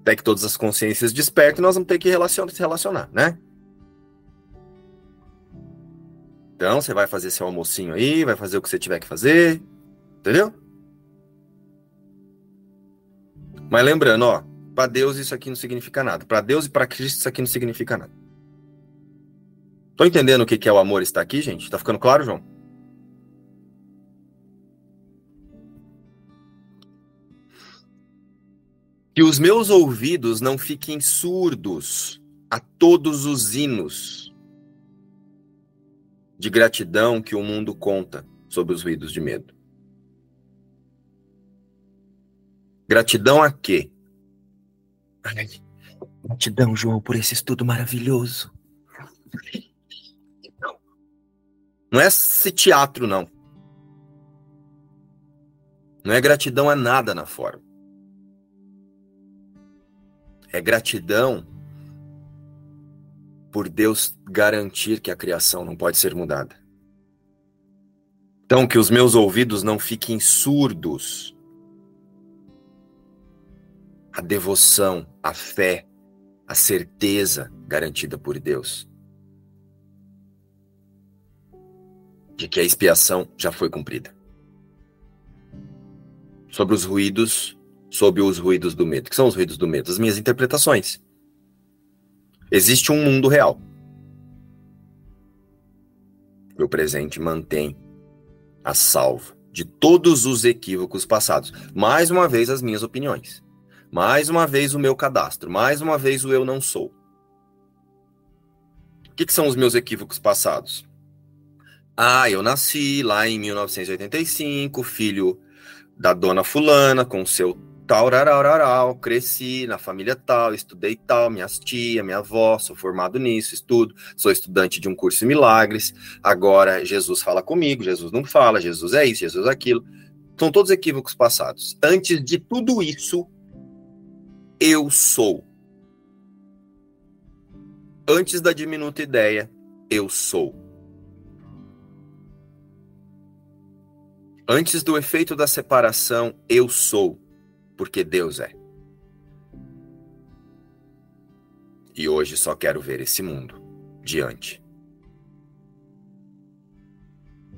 até que todas as consciências despertem, nós vamos ter que relacionar, se relacionar, né? Então, você vai fazer seu almocinho aí, vai fazer o que você tiver que fazer, entendeu? Mas lembrando, ó, para Deus isso aqui não significa nada. Para Deus e para Cristo isso aqui não significa nada. Tô entendendo o que que é o amor estar aqui, gente? Tá ficando claro, João? Que os meus ouvidos não fiquem surdos a todos os hinos de gratidão que o mundo conta sobre os ruídos de medo. Gratidão a quê? Ai, gratidão, João, por esse estudo maravilhoso. Não é esse teatro, não. Não é gratidão a nada na forma. É gratidão por Deus garantir que a criação não pode ser mudada. Então, que os meus ouvidos não fiquem surdos a devoção, a fé, a certeza garantida por Deus de que a expiação já foi cumprida. Sobre os ruídos, sobre os ruídos do medo. Que são os ruídos do medo? As minhas interpretações. Existe um mundo real. Meu presente mantém a salvo de todos os equívocos passados. Mais uma vez, as minhas opiniões. Mais uma vez, o meu cadastro. Mais uma vez, o eu não sou. O que, que são os meus equívocos passados? Ah, eu nasci lá em 1985, filho da dona fulana, com seu tal, cresci na família tal, estudei tal, minhas tia, minha avó, sou formado nisso, estudo, sou estudante de um curso de milagres. Agora Jesus fala comigo, Jesus não fala, Jesus é isso, Jesus é aquilo. São todos equívocos passados. Antes de tudo isso, eu sou. Antes da diminuta ideia, eu sou. Antes do efeito da separação, eu sou porque Deus é. E hoje só quero ver esse mundo diante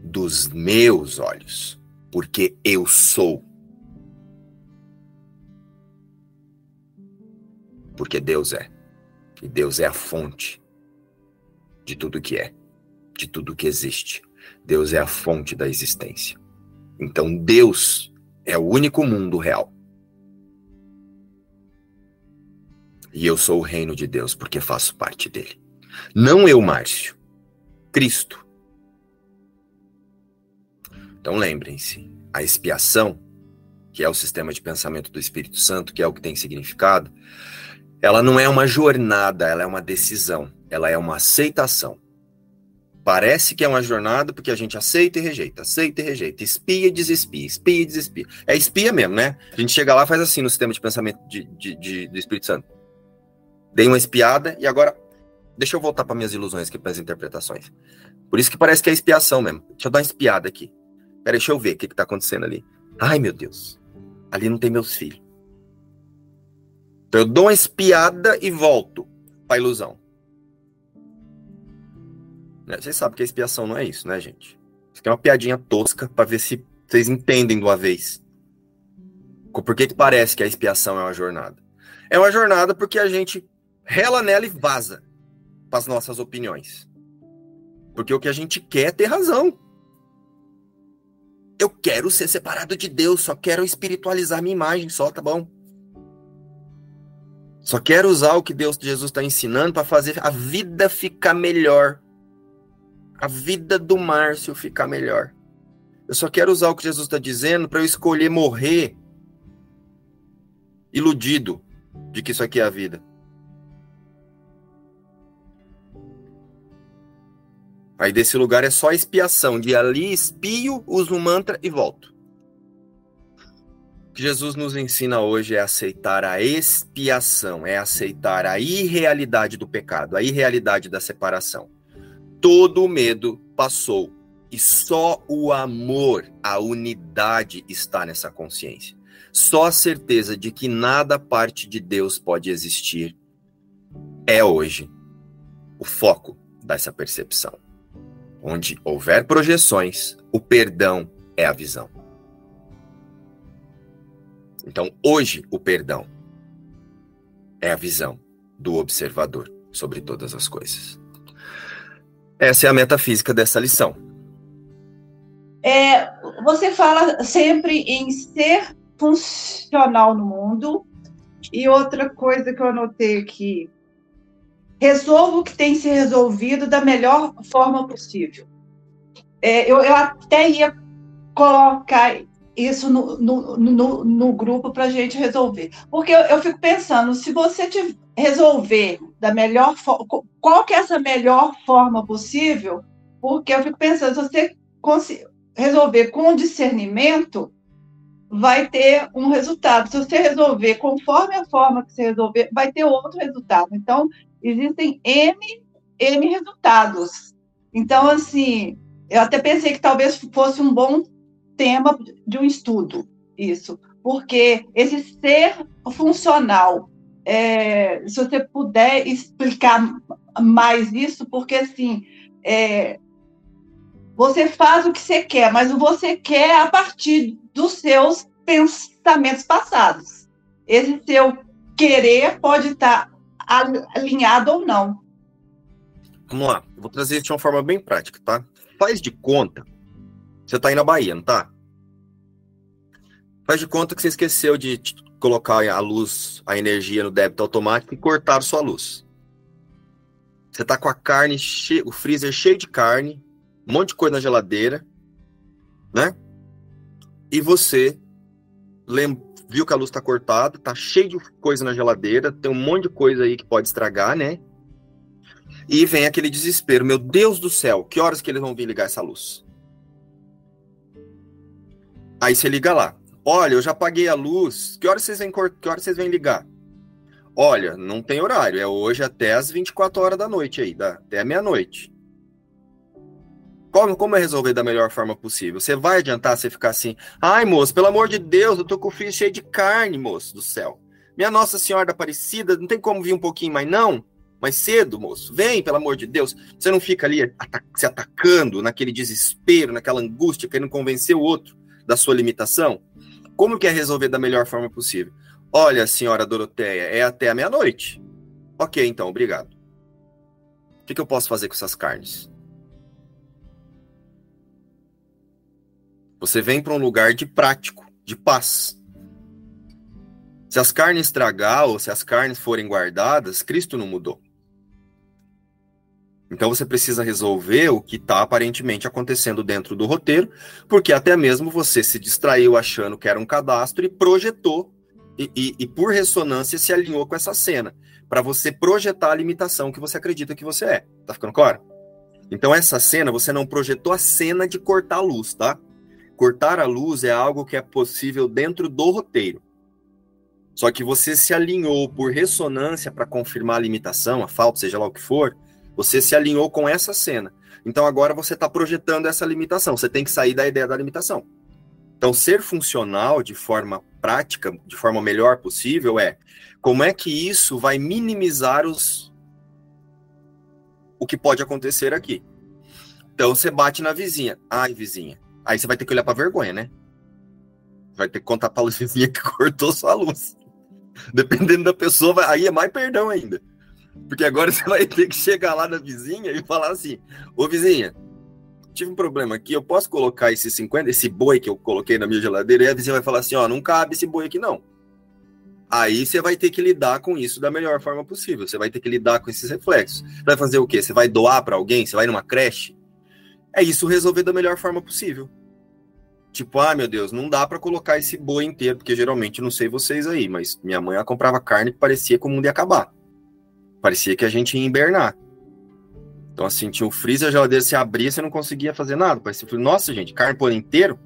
dos meus olhos, porque eu sou. Porque Deus é. E Deus é a fonte de tudo que é, de tudo que existe. Deus é a fonte da existência. Então Deus é o único mundo real. E eu sou o reino de Deus porque faço parte dele. Não eu, Márcio. Cristo. Então lembrem-se, a expiação, que é o sistema de pensamento do Espírito Santo, que é o que tem significado, ela não é uma jornada, ela é uma decisão, ela é uma aceitação. Parece que é uma jornada porque a gente aceita e rejeita, aceita e rejeita, espia e desespia, espia e desespia. É espia mesmo, né? A gente chega lá faz assim no sistema de pensamento de, de, de, do Espírito Santo dei uma espiada e agora deixa eu voltar para minhas ilusões aqui, para as interpretações. Por isso que parece que é expiação mesmo. Deixa eu dar uma espiada aqui. Peraí, deixa eu ver o que, está acontecendo ali. Ai, meu Deus. Ali não tem meus filhos. Então eu dou uma espiada e volto para ilusão. Né, vocês sabem que a expiação não é isso, né, gente? Isso aqui é uma piadinha tosca para ver se vocês entendem do uma vez. Por que, que parece que a expiação é uma jornada? É uma jornada porque a gente rela nela e vaza para as nossas opiniões. Porque o que a gente quer é ter razão. Eu quero ser separado de Deus, só quero espiritualizar minha imagem, só, tá bom? Só quero usar o que Deus Jesus está ensinando para fazer a vida ficar melhor. A vida do Márcio ficar melhor. Eu só quero usar o que Jesus está dizendo para eu escolher morrer iludido de que isso aqui é a vida. Aí desse lugar é só expiação. De ali espio, uso o mantra e volto. O que Jesus nos ensina hoje é aceitar a expiação, é aceitar a irrealidade do pecado, a irrealidade da separação. Todo o medo passou e só o amor, a unidade está nessa consciência. Só a certeza de que nada parte de Deus pode existir é hoje o foco dessa percepção. Onde houver projeções, o perdão é a visão. Então, hoje, o perdão é a visão do observador sobre todas as coisas. Essa é a metafísica dessa lição. É, você fala sempre em ser funcional no mundo. E outra coisa que eu anotei aqui, resolva o que tem ser resolvido da melhor forma possível. É, eu, eu, até ia colocar isso no, no, no, no grupo para a gente resolver. Porque eu, eu, fico pensando, se você te resolver da melhor forma, qual que é essa melhor forma possível? Porque eu fico pensando, se você resolver com discernimento, vai ter um resultado. Se você resolver conforme a forma que você resolver, vai ter outro resultado. Então, existem N, N resultados. Então, assim, eu até pensei que talvez fosse um bom tema de um estudo, isso. porque esse ser funcional, é, se você puder explicar mais isso, porque assim, é, você faz o que você quer, mas o você quer a partir dos seus pensamentos passados. Esse seu querer pode estar alinhado ou não. Vamos lá, eu vou trazer isso de uma forma bem prática, tá? Faz de conta. Você está aí na Bahia, não tá? Faz de conta que você esqueceu de colocar a luz, a energia no débito automático e cortar sua luz. Você tá com a carne, o freezer cheio de carne, um monte de coisa na geladeira, né? E você viu que a luz está cortada, tá cheio de coisa na geladeira, tem um monte de coisa aí que pode estragar, né? E vem aquele desespero, meu Deus do céu, que horas que eles vão vir ligar essa luz? Aí você liga lá. Olha, eu já paguei a luz. Que horas vocês vêm, que horas vocês vêm ligar? Olha, não tem horário. É hoje até as 24 horas da noite aí, da, até meia-noite. Como, como é resolver da melhor forma possível? Você vai adiantar você ficar assim, ai, moço, pelo amor de Deus, eu tô com o filho cheio de carne, moço do céu. Minha Nossa Senhora da Aparecida, não tem como vir um pouquinho mais, não? Mais cedo, moço. Vem, pelo amor de Deus. Você não fica ali se atacando, naquele desespero, naquela angústia, querendo convencer o outro da sua limitação? Como que é resolver da melhor forma possível? Olha, senhora Doroteia, é até a meia-noite. Ok, então, obrigado. O que, que eu posso fazer com essas carnes? Você vem para um lugar de prático, de paz. Se as carnes estragar ou se as carnes forem guardadas, Cristo não mudou. Então você precisa resolver o que está aparentemente acontecendo dentro do roteiro, porque até mesmo você se distraiu achando que era um cadastro e projetou, e, e, e por ressonância se alinhou com essa cena, para você projetar a limitação que você acredita que você é. Tá ficando claro? Então essa cena, você não projetou a cena de cortar a luz, tá? Cortar a luz é algo que é possível dentro do roteiro. Só que você se alinhou por ressonância para confirmar a limitação, a falta, seja lá o que for, você se alinhou com essa cena. Então agora você está projetando essa limitação. Você tem que sair da ideia da limitação. Então, ser funcional de forma prática, de forma melhor possível, é como é que isso vai minimizar os o que pode acontecer aqui. Então você bate na vizinha. Ai, vizinha. Aí você vai ter que olhar para vergonha, né? Vai ter que contar para a vizinha que [LAUGHS] cortou sua luz. Dependendo da pessoa, vai... aí é mais perdão ainda. Porque agora [LAUGHS] você vai ter que chegar lá na vizinha e falar assim: Ô vizinha, tive um problema aqui, eu posso colocar esse 50, esse boi que eu coloquei na minha geladeira? E a vizinha vai falar assim: Ó, não cabe esse boi aqui não. Aí você vai ter que lidar com isso da melhor forma possível. Você vai ter que lidar com esses reflexos. Vai fazer o quê? Você vai doar para alguém? Você vai numa creche? É isso resolver da melhor forma possível. Tipo, ah, meu Deus, não dá para colocar esse boi inteiro, porque geralmente não sei vocês aí, mas minha mãe comprava carne que parecia que o mundo ia acabar. Parecia que a gente ia invernar. Então, assim, tinha o freezer, a geladeira se abria, você não conseguia fazer nada. Parecia, nossa, gente, carne por inteiro?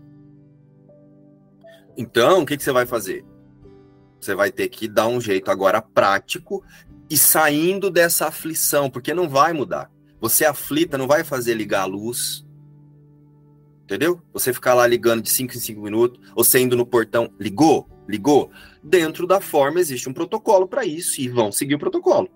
Então, o que, que você vai fazer? Você vai ter que dar um jeito agora prático e saindo dessa aflição, porque não vai mudar. Você aflita não vai fazer ligar a luz. Entendeu? Você ficar lá ligando de 5 em 5 minutos, você indo no portão, ligou? Ligou? Dentro da forma existe um protocolo para isso e vão seguir o protocolo.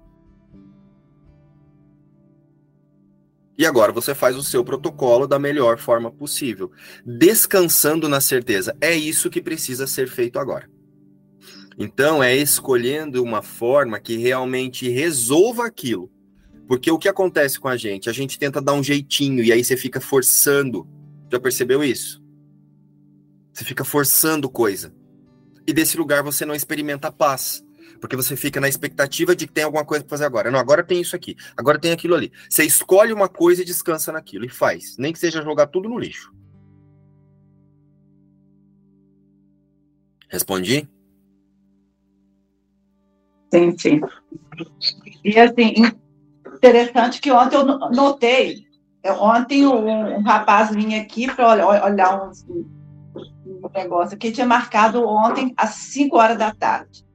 E agora você faz o seu protocolo da melhor forma possível, descansando na certeza. É isso que precisa ser feito agora. Então, é escolhendo uma forma que realmente resolva aquilo. Porque o que acontece com a gente? A gente tenta dar um jeitinho e aí você fica forçando. Já percebeu isso? Você fica forçando coisa. E desse lugar você não experimenta paz. Porque você fica na expectativa de que tem alguma coisa para fazer agora. Não, agora tem isso aqui, agora tem aquilo ali. Você escolhe uma coisa e descansa naquilo e faz. Nem que seja jogar tudo no lixo. Respondi? Sim, sim. E assim, interessante que ontem eu notei, ontem um, um rapaz vinha aqui para olhar, um, um negócio que tinha marcado ontem às 5 horas da tarde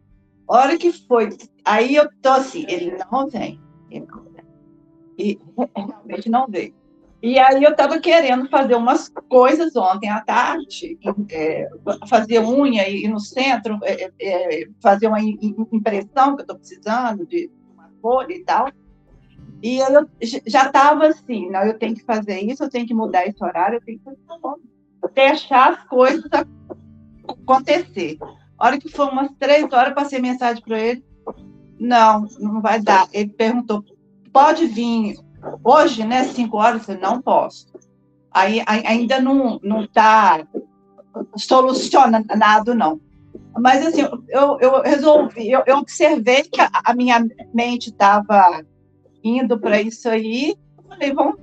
hora que foi, aí eu tô assim, ele não vem, ele não vem. E realmente não veio. E aí eu estava querendo fazer umas coisas ontem à tarde, é, fazer unha e no centro, é, é, fazer uma impressão que eu estou precisando de uma folha e tal. E eu já estava assim, não, eu tenho que fazer isso, eu tenho que mudar esse horário, eu tenho que deixar as coisas acontecer. A hora que foi umas três horas, passei mensagem para ele, não, não vai dar. Ele perguntou, pode vir Hoje, né, cinco horas, eu não posso. Aí, ainda não está solucionado, não. Mas, assim, eu, eu resolvi, eu, eu observei que a, a minha mente estava indo para isso aí, falei, vamos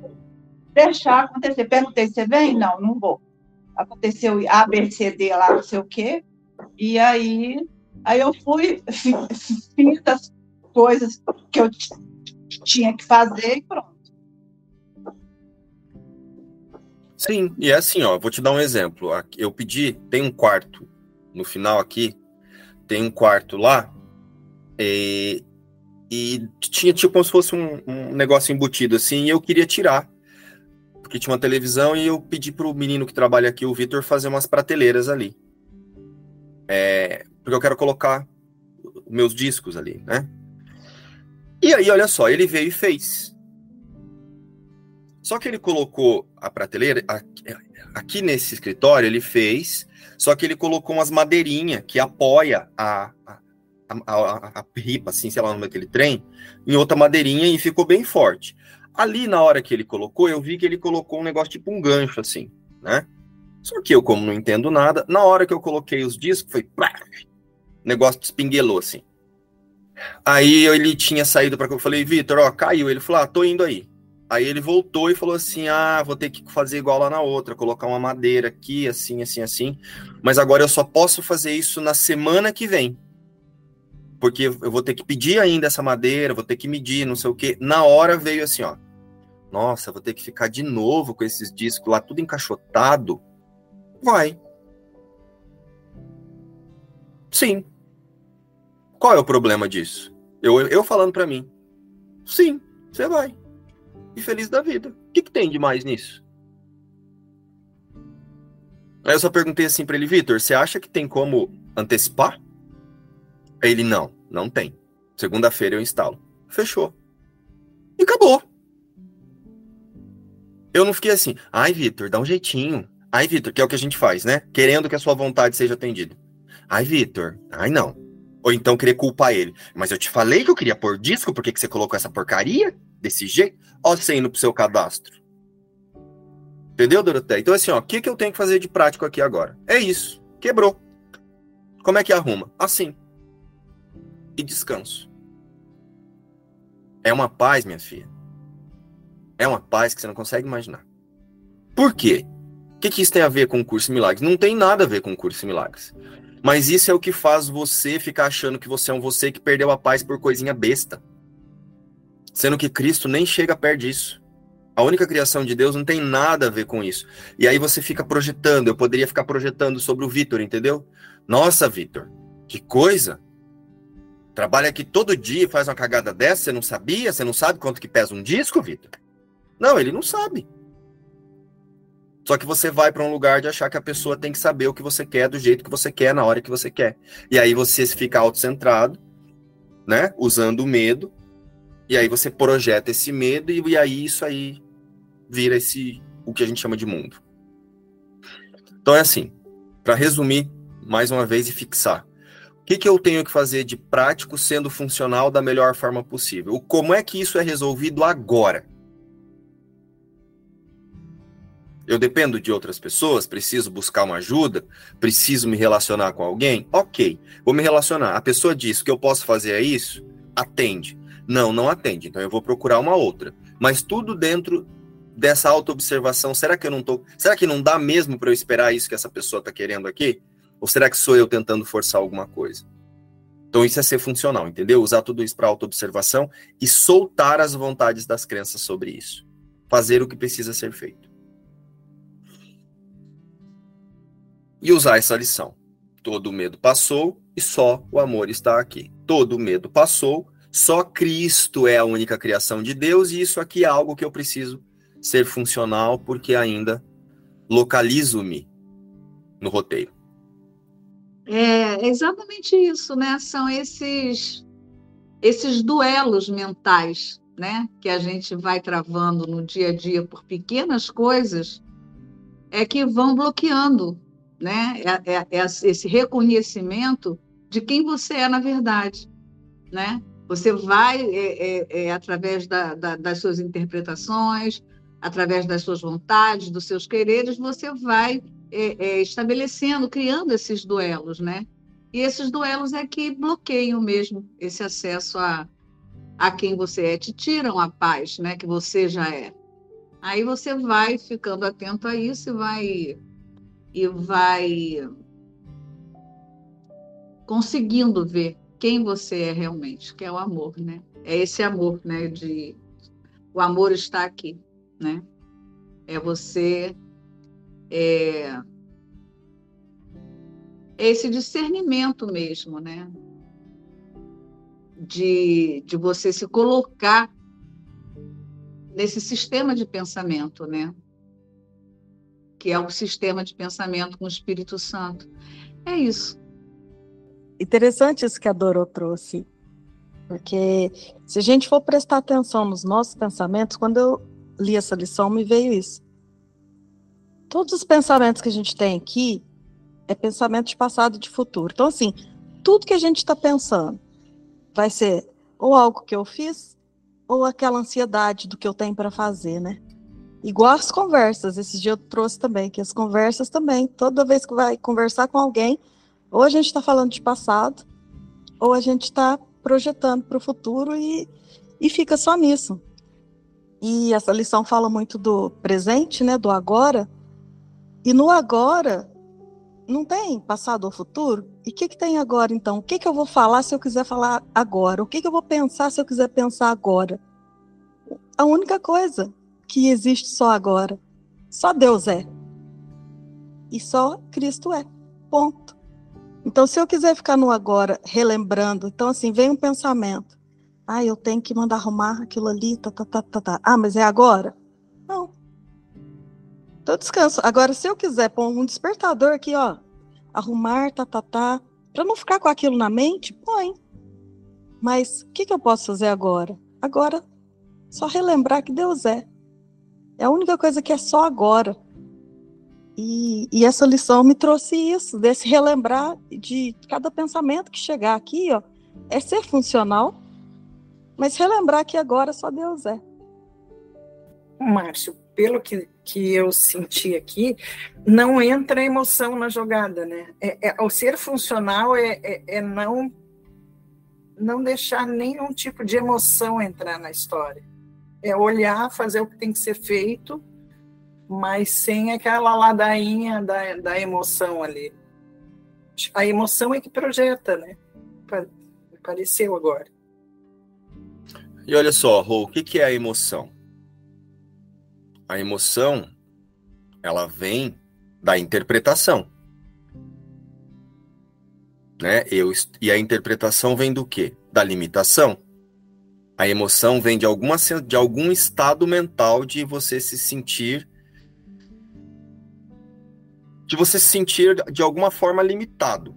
deixar acontecer. Perguntei, você vem? Não, não vou. Aconteceu A, B, C, D lá, não sei o quê. E aí, aí eu fui, fiz as coisas que eu tinha que fazer e pronto. Sim, e é assim, ó, vou te dar um exemplo. Eu pedi, tem um quarto no final aqui, tem um quarto lá, e, e tinha tipo como se fosse um, um, negócio embutido assim, e eu queria tirar. Porque tinha uma televisão e eu pedi pro menino que trabalha aqui, o Vitor, fazer umas prateleiras ali. É, porque eu quero colocar meus discos ali, né? E aí, olha só, ele veio e fez. Só que ele colocou a prateleira aqui nesse escritório, ele fez, só que ele colocou umas madeirinhas que apoia a, a, a, a, ripa, assim, sei lá, naquele trem, em outra madeirinha e ficou bem forte. Ali, na hora que ele colocou, eu vi que ele colocou um negócio tipo um gancho, assim, né? Só que eu, como não entendo nada, na hora que eu coloquei os discos, foi... O negócio espinguelou, assim. Aí ele tinha saído para que eu falei, Vitor, ó, caiu. Ele falou, ah, tô indo aí. Aí ele voltou e falou assim: ah, vou ter que fazer igual lá na outra, colocar uma madeira aqui, assim, assim, assim. Mas agora eu só posso fazer isso na semana que vem. Porque eu vou ter que pedir ainda essa madeira, vou ter que medir, não sei o quê. Na hora veio assim, ó. Nossa, vou ter que ficar de novo com esses discos lá, tudo encaixotado. Vai. Sim. Qual é o problema disso? Eu, eu falando para mim. Sim, você vai e feliz da vida. O que, que tem de mais nisso? Aí eu só perguntei assim para ele, Vitor, você acha que tem como antecipar? Ele, não, não tem. Segunda-feira eu instalo. Fechou. E acabou. Eu não fiquei assim, ai, Vitor, dá um jeitinho. Ai, Vitor, que é o que a gente faz, né? Querendo que a sua vontade seja atendida. Ai, Vitor, ai, não. Ou então querer culpar ele. Mas eu te falei que eu queria pôr disco, por que, que você colocou essa porcaria desse jeito? Ó, você indo pro seu cadastro. Entendeu, Doroteia? Então, assim, ó, o que, que eu tenho que fazer de prático aqui agora? É isso. Quebrou. Como é que arruma? Assim. E descanso. É uma paz, minha filha. É uma paz que você não consegue imaginar. Por quê? O que, que isso tem a ver com o curso Milagres? Não tem nada a ver com o curso Milagres. Mas isso é o que faz você ficar achando que você é um você que perdeu a paz por coisinha besta. Sendo que Cristo nem chega perto disso. A única criação de Deus não tem nada a ver com isso. E aí você fica projetando. Eu poderia ficar projetando sobre o Vitor, entendeu? Nossa, Vitor, que coisa! Trabalha aqui todo dia e faz uma cagada dessa, você não sabia? Você não sabe quanto que pesa um disco, Vitor? Não, ele não sabe. Só que você vai para um lugar de achar que a pessoa tem que saber o que você quer, do jeito que você quer, na hora que você quer. E aí você fica autocentrado, né? Usando o medo. E aí você projeta esse medo e, e aí isso aí vira esse o que a gente chama de mundo. Então é assim, para resumir mais uma vez e fixar. O que, que eu tenho que fazer de prático sendo funcional da melhor forma possível? Como é que isso é resolvido agora? Eu dependo de outras pessoas, preciso buscar uma ajuda, preciso me relacionar com alguém? Ok, vou me relacionar. A pessoa diz que eu posso fazer é isso? Atende. Não, não atende. Então eu vou procurar uma outra. Mas tudo dentro dessa autoobservação. Será que eu não tô. Será que não dá mesmo para eu esperar isso que essa pessoa está querendo aqui? Ou será que sou eu tentando forçar alguma coisa? Então isso é ser funcional, entendeu? Usar tudo isso para autoobservação e soltar as vontades das crenças sobre isso. Fazer o que precisa ser feito. e usar essa lição. Todo o medo passou e só o amor está aqui. Todo o medo passou, só Cristo é a única criação de Deus e isso aqui é algo que eu preciso ser funcional porque ainda localizo-me no roteiro. É exatamente isso, né? São esses esses duelos mentais, né, que a gente vai travando no dia a dia por pequenas coisas, é que vão bloqueando, né, é, é, é esse reconhecimento de quem você é na verdade, né? Você vai é, é, é através da, da, das suas interpretações, através das suas vontades, dos seus quereres, você vai estabelecendo, criando esses duelos, né? E esses duelos é que bloqueiam mesmo esse acesso a, a quem você é, te tiram a paz, né, que você já é. Aí você vai ficando atento a isso e vai e vai conseguindo ver quem você é realmente, que é o amor, né? É esse amor, né, de o amor está aqui, né? É você é, esse discernimento mesmo, né? De, de você se colocar nesse sistema de pensamento, né? Que é o sistema de pensamento com o Espírito Santo. É isso. Interessante isso que a Doro trouxe, porque se a gente for prestar atenção nos nossos pensamentos, quando eu li essa lição, me veio isso. Todos os pensamentos que a gente tem aqui, é pensamento de passado e de futuro. Então, assim, tudo que a gente está pensando vai ser ou algo que eu fiz, ou aquela ansiedade do que eu tenho para fazer, né? Igual as conversas, esses dias eu trouxe também, que as conversas também, toda vez que vai conversar com alguém, ou a gente está falando de passado, ou a gente está projetando para o futuro e, e fica só nisso. E essa lição fala muito do presente, né, do agora, e no agora não tem passado ou futuro? E o que, que tem agora, então? O que, que eu vou falar se eu quiser falar agora? O que, que eu vou pensar se eu quiser pensar agora? A única coisa que existe só agora. Só Deus é. E só Cristo é. Ponto. Então, se eu quiser ficar no agora, relembrando, então, assim, vem um pensamento. Ah, eu tenho que mandar arrumar aquilo ali, tá, tá, tá, tá, tá. Ah, mas é agora? Então descanso. Agora, se eu quiser pôr um despertador aqui, ó, arrumar, tá, tá, tá, para não ficar com aquilo na mente, põe. Mas o que, que eu posso fazer agora? Agora, só relembrar que Deus é. É a única coisa que é só agora. E, e, essa lição me trouxe isso, desse relembrar de cada pensamento que chegar aqui, ó, é ser funcional, mas relembrar que agora só Deus é. Márcio, pelo que, que eu senti aqui, não entra emoção na jogada, né? É, é, o ser funcional é, é, é não não deixar nenhum tipo de emoção entrar na história. É olhar, fazer o que tem que ser feito, mas sem aquela ladainha da, da emoção ali. A emoção é que projeta, né? Apareceu agora. E olha só, Rô, o que é a emoção? A emoção ela vem da interpretação. Né? Eu, e a interpretação vem do quê? Da limitação. A emoção vem de, alguma, de algum estado mental de você se sentir. De você se sentir de alguma forma limitado.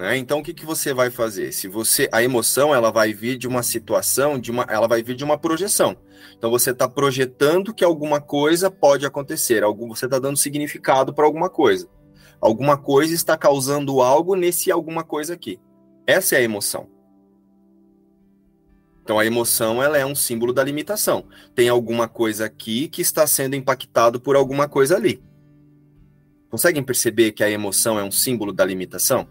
Né? Então o que, que você vai fazer? Se você a emoção ela vai vir de uma situação, de uma, ela vai vir de uma projeção. Então você está projetando que alguma coisa pode acontecer, algum, você está dando significado para alguma coisa. Alguma coisa está causando algo nesse alguma coisa aqui. Essa é a emoção. Então a emoção ela é um símbolo da limitação. Tem alguma coisa aqui que está sendo impactado por alguma coisa ali. Conseguem perceber que a emoção é um símbolo da limitação?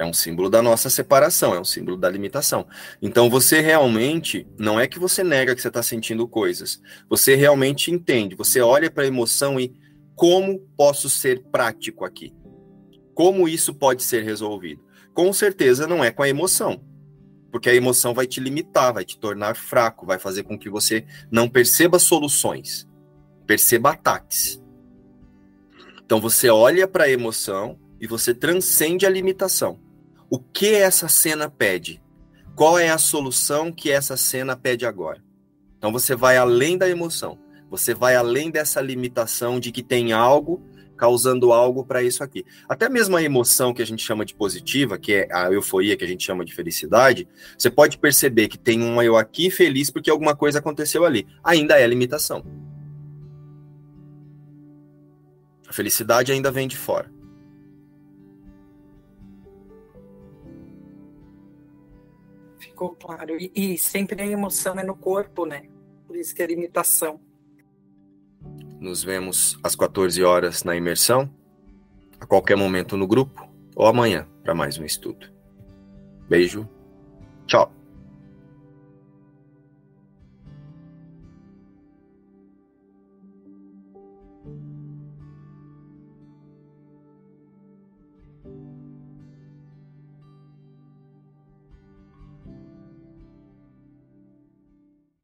É um símbolo da nossa separação, é um símbolo da limitação. Então você realmente, não é que você nega que você está sentindo coisas, você realmente entende, você olha para a emoção e como posso ser prático aqui? Como isso pode ser resolvido? Com certeza não é com a emoção, porque a emoção vai te limitar, vai te tornar fraco, vai fazer com que você não perceba soluções, perceba ataques. Então você olha para a emoção e você transcende a limitação. O que essa cena pede? qual é a solução que essa cena pede agora. Então você vai além da emoção, você vai além dessa limitação de que tem algo causando algo para isso aqui. Até mesmo a emoção que a gente chama de positiva, que é a euforia que a gente chama de felicidade, você pode perceber que tem um eu aqui feliz porque alguma coisa aconteceu ali. Ainda é limitação. A felicidade ainda vem de fora. Ficou claro. E, e sempre a emoção é no corpo, né? Por isso que é limitação. Nos vemos às 14 horas na imersão, a qualquer momento no grupo ou amanhã para mais um estudo. Beijo, tchau.